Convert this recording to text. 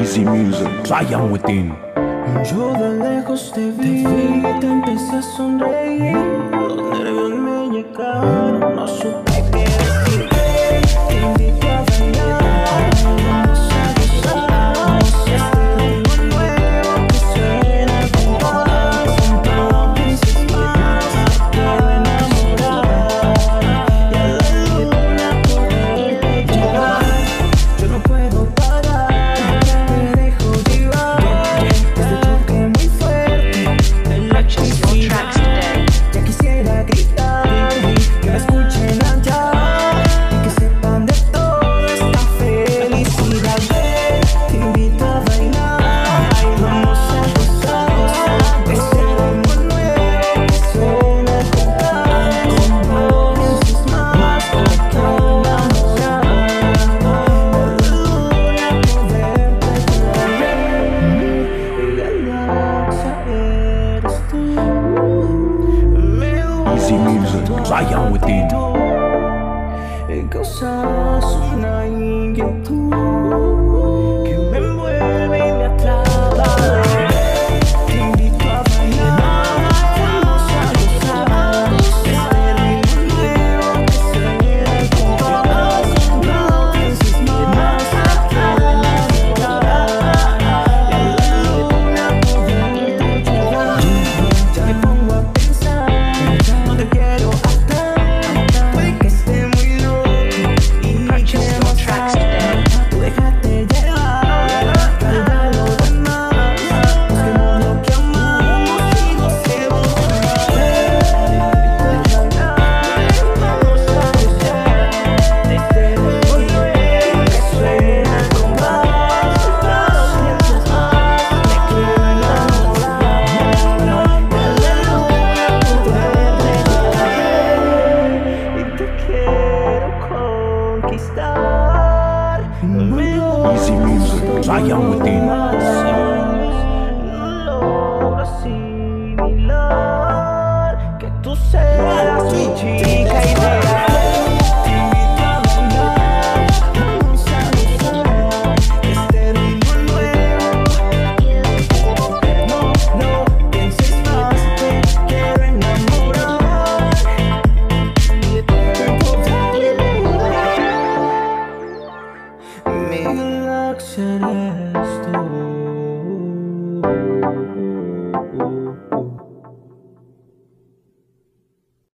Easy Music, Triumph Within. Yo de lejos te vi, te empecé a sonreír, los nervios me llegaron, no supe Easy music, Bayern within. It goes Easy music, Zion within. No asimilar que tú seas mi action.